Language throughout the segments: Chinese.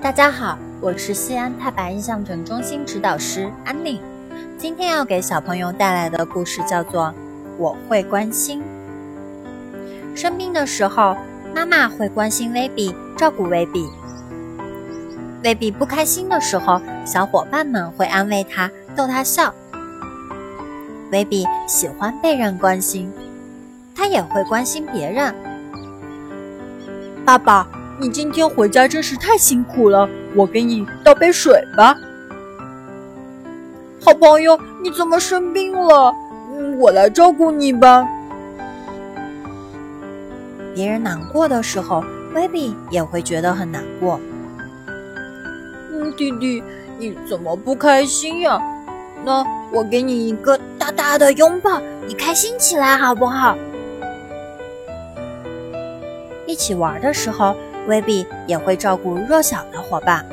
大家好，我是西安太白印象城中心指导师安宁。今天要给小朋友带来的故事叫做《我会关心》。生病的时候，妈妈会关心威比，照顾威比。威比不开心的时候，小伙伴们会安慰他，逗他笑。威比喜欢被人关心，他也会关心别人。爸爸。你今天回家真是太辛苦了，我给你倒杯水吧。好朋友，你怎么生病了？嗯我来照顾你吧。别人难过的时候，，baby 也会觉得很难过。嗯，弟弟，你怎么不开心呀？那我给你一个大大的拥抱，你开心起来好不好？一起玩的时候。威比也会照顾弱小的伙伴，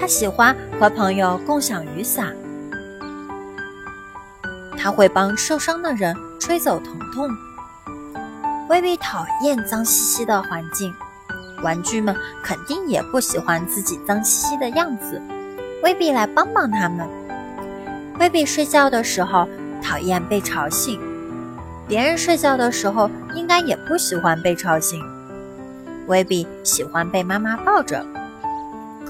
他喜欢和朋友共享雨伞，他会帮受伤的人吹走疼痛。威比讨厌脏兮兮的环境，玩具们肯定也不喜欢自己脏兮兮的样子。威比来帮帮他们。威比睡觉的时候讨厌被吵醒，别人睡觉的时候应该也不喜欢被吵醒。威比喜欢被妈妈抱着，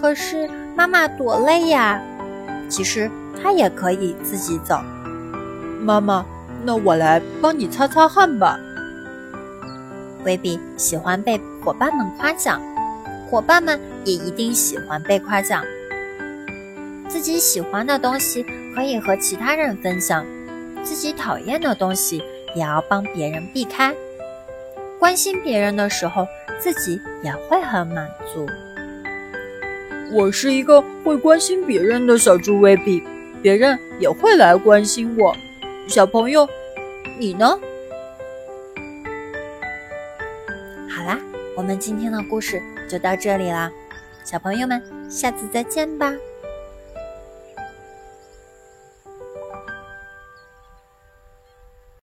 可是妈妈多累呀。其实他也可以自己走。妈妈，那我来帮你擦擦汗吧。威比喜欢被伙伴们夸奖，伙伴们也一定喜欢被夸奖。自己喜欢的东西可以和其他人分享，自己讨厌的东西也要帮别人避开。关心别人的时候。自己也会很满足。我是一个会关心别人的小猪威比，别人也会来关心我。小朋友，你呢？好啦，我们今天的故事就到这里啦，小朋友们，下次再见吧。